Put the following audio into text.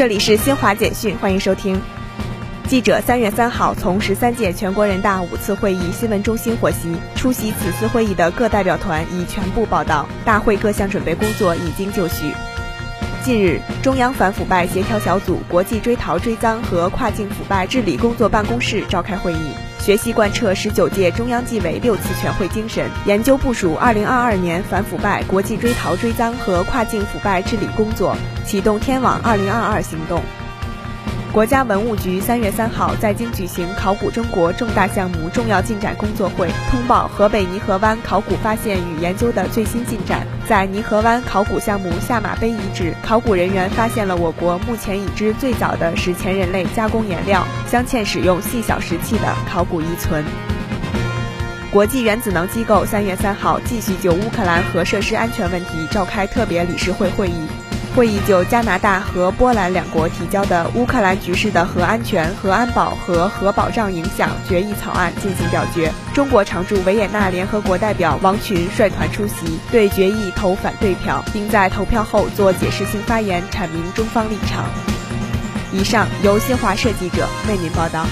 这里是新华简讯，欢迎收听。记者三月三号从十三届全国人大五次会议新闻中心获悉，出席此次会议的各代表团已全部报到，大会各项准备工作已经就绪。近日，中央反腐败协调小组国际追逃追赃和跨境腐败治理工作办公室召开会议，学习贯彻十九届中央纪委六次全会精神，研究部署二零二二年反腐败国际追逃追赃和跨境腐败治理工作，启动“天网二零二二”行动。国家文物局三月三号在京举行考古中国重大项目重要进展工作会，通报河北泥河湾考古发现与研究的最新进展。在泥河湾考古项目下马碑遗址，考古人员发现了我国目前已知最早的史前人类加工颜料镶嵌使用细小石器的考古遗存。国际原子能机构三月三号继续就乌克兰核设施安全问题召开特别理事会会议。会议就加拿大和波兰两国提交的乌克兰局势的核安全、核安保和核保障影响决议草案进行表决。中国常驻维也纳联合国代表王群率团出席，对决议投反对票，并在投票后做解释性发言，阐明中方立场。以上由新华社记者为您报道。